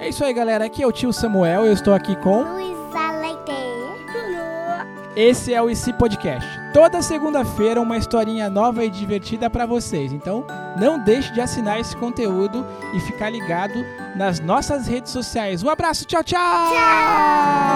É isso aí, galera. Aqui é o tio Samuel. Eu estou aqui com. Luísa Leite. Esse é o IC Podcast. Toda segunda-feira uma historinha nova e divertida para vocês. Então, não deixe de assinar esse conteúdo e ficar ligado nas nossas redes sociais. Um abraço, tchau, tchau! Tchau!